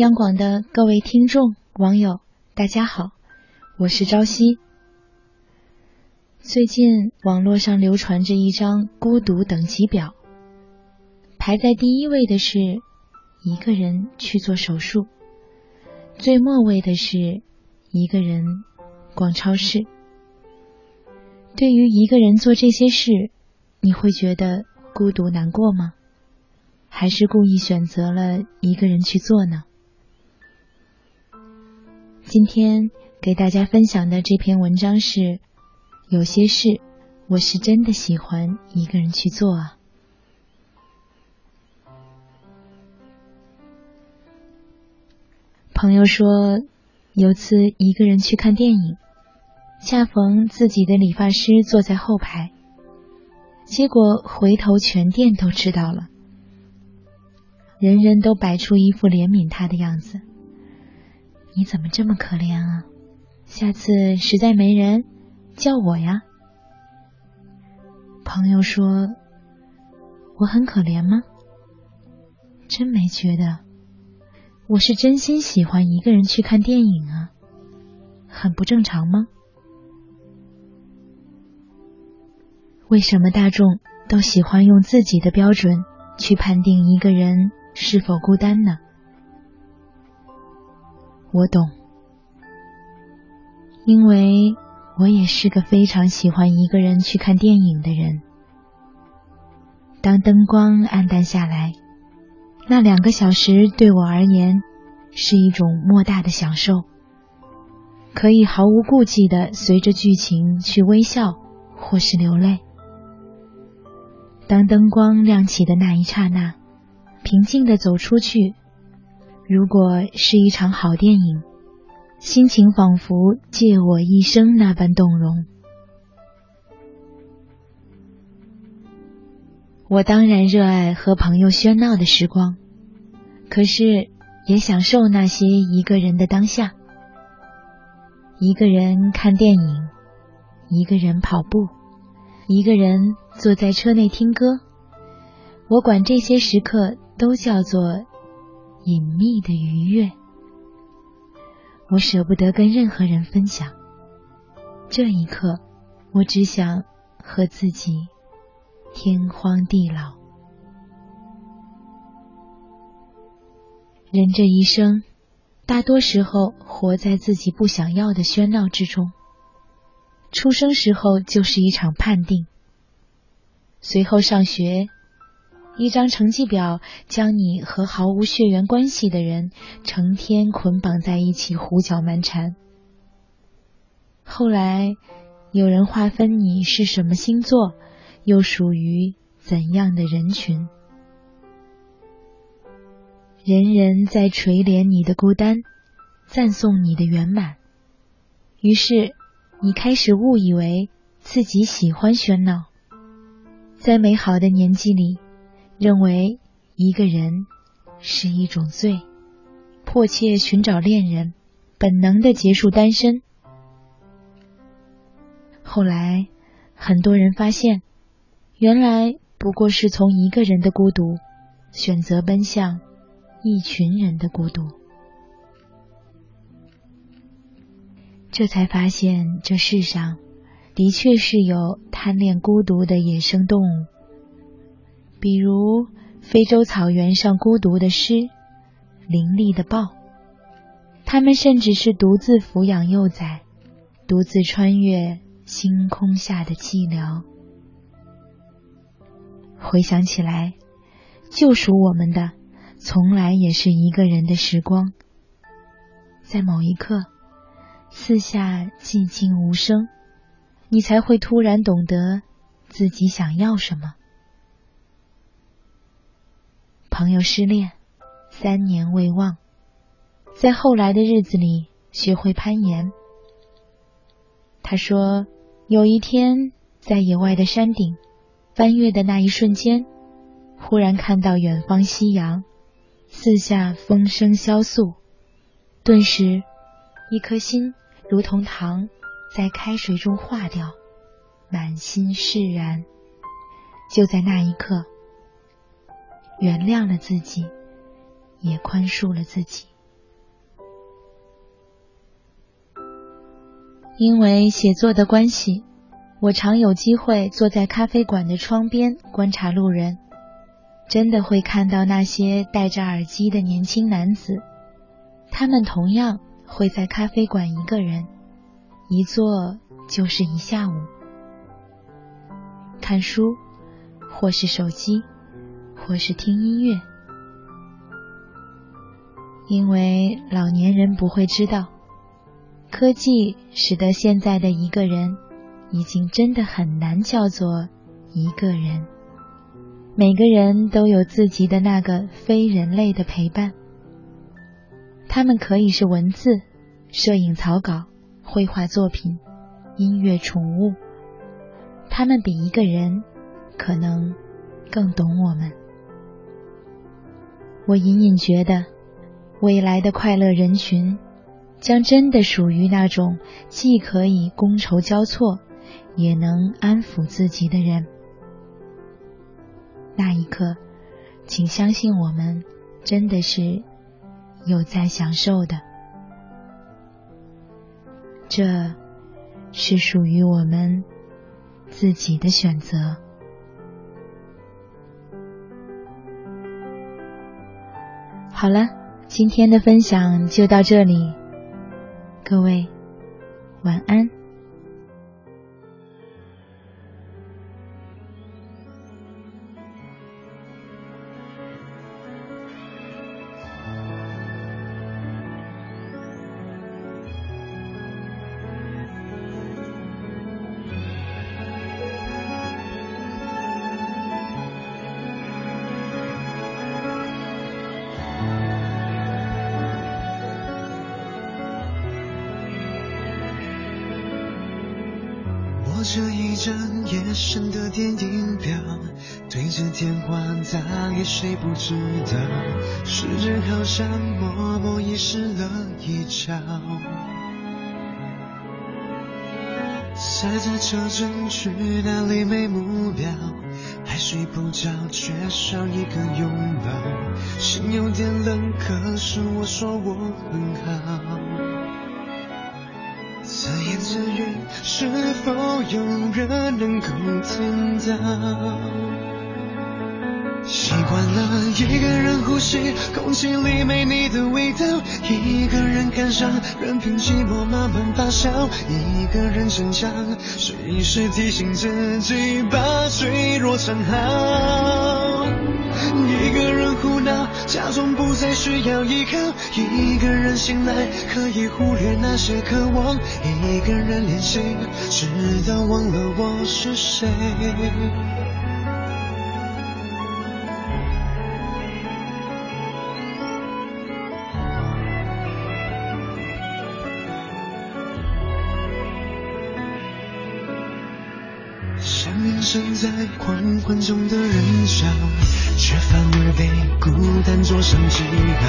央广的各位听众、网友，大家好，我是朝夕。最近网络上流传着一张孤独等级表，排在第一位的是一个人去做手术，最末位的是一个人逛超市。对于一个人做这些事，你会觉得孤独难过吗？还是故意选择了一个人去做呢？今天给大家分享的这篇文章是：有些事我是真的喜欢一个人去做啊。朋友说，有次一个人去看电影，恰逢自己的理发师坐在后排，结果回头全店都知道了，人人都摆出一副怜悯他的样子。你怎么这么可怜啊？下次实在没人，叫我呀。朋友说：“我很可怜吗？真没觉得，我是真心喜欢一个人去看电影啊，很不正常吗？为什么大众都喜欢用自己的标准去判定一个人是否孤单呢？”我懂，因为我也是个非常喜欢一个人去看电影的人。当灯光暗淡下来，那两个小时对我而言是一种莫大的享受，可以毫无顾忌的随着剧情去微笑或是流泪。当灯光亮起的那一刹那，平静的走出去。如果是一场好电影，心情仿佛借我一生那般动容。我当然热爱和朋友喧闹的时光，可是也享受那些一个人的当下。一个人看电影，一个人跑步，一个人坐在车内听歌，我管这些时刻都叫做。隐秘的愉悦，我舍不得跟任何人分享。这一刻，我只想和自己天荒地老。人这一生，大多时候活在自己不想要的喧闹之中。出生时候就是一场判定，随后上学。一张成绩表将你和毫无血缘关系的人成天捆绑在一起，胡搅蛮缠。后来有人划分你是什么星座，又属于怎样的人群，人人在垂怜你的孤单，赞颂你的圆满。于是你开始误以为自己喜欢喧闹，在美好的年纪里。认为一个人是一种罪，迫切寻找恋人，本能的结束单身。后来，很多人发现，原来不过是从一个人的孤独，选择奔向一群人的孤独。这才发现，这世上的确是有贪恋孤独的野生动物。比如非洲草原上孤独的狮、凌厉的豹，它们甚至是独自抚养幼崽，独自穿越星空下的寂寥。回想起来，救赎我们的，从来也是一个人的时光。在某一刻，四下寂静无声，你才会突然懂得自己想要什么。朋友失恋，三年未忘，在后来的日子里学会攀岩。他说，有一天在野外的山顶翻越的那一瞬间，忽然看到远方夕阳，四下风声萧肃，顿时一颗心如同糖在开水中化掉，满心释然。就在那一刻。原谅了自己也宽恕了自己。因为写作的关系我常有机会坐在咖啡馆的窗边观察路人真的会看到那些戴着耳机的年轻男子他们同样会在咖啡馆一个人一坐就是一下午。看书或是手机或是听音乐，因为老年人不会知道。科技使得现在的一个人，已经真的很难叫做一个人。每个人都有自己的那个非人类的陪伴，他们可以是文字、摄影草稿、绘画作品、音乐、宠物，他们比一个人可能更懂我们。我隐隐觉得，未来的快乐人群。将真的属于那种既可以觥筹交错，也能安抚自己的人。那一刻，请相信我们真的是有在享受的。这是属于我们自己的选择。好了，今天的分享就到这里。各位，晚安。这一张夜深的电影票，对着电话打给谁不知道，时间好像默默遗失了一角。塞在车站去哪里没目标，还睡不着，缺少一个拥抱，心有点冷，可是我说我很好。是否有人能够听到？习惯了一个人呼吸，空气里没你的味道；一个人感伤，任凭寂寞慢慢发酵；一个人逞强，随时提醒自己把脆弱藏好。一个人胡闹，假装不再需要依靠；一个人醒来，可以忽略那些渴望；一个人练习，直到忘了我是谁。想念身在狂欢中的人潮。却反而被孤单灼伤记号，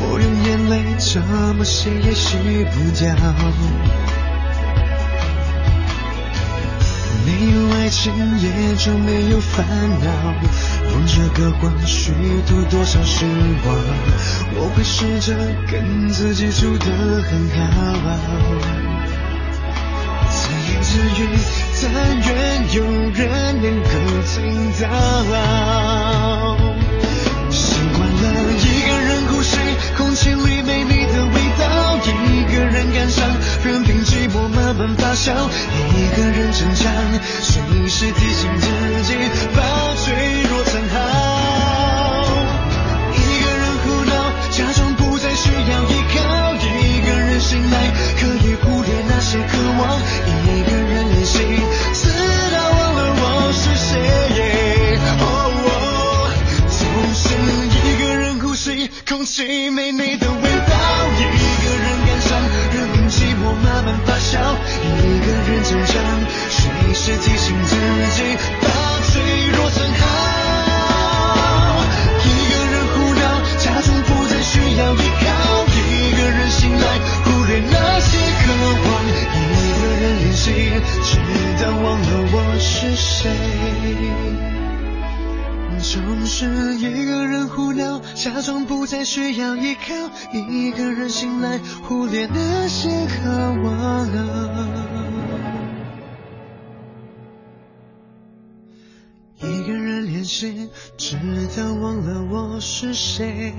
我用眼泪怎么洗也洗不掉。没有爱情也就没有烦恼，用这个谎虚度多少时光。我会试着跟自己处得很好，自言自语，但愿有人能够听到，习惯了一个人呼吸，空气里没你的味道，一个人感伤，任凭寂寞慢慢发酵，一个人成长，随时提醒自己，把脆弱藏好。一个人胡闹，假装不再需要依靠，一个人醒来，可以忽略那些渴望。一个人。吸，空气没你的味道。一个人感伤，任凭寂寞慢慢发酵。一个人成长，随时提醒自己把脆弱藏好。一个人胡闹，假装不再需要依靠。一个人醒来，忽略那些渴望。一个人练习，直到忘了我是谁。总是一，假装不再需要依靠一个人醒来忽略那些渴望一个人练习直到忘了我是谁。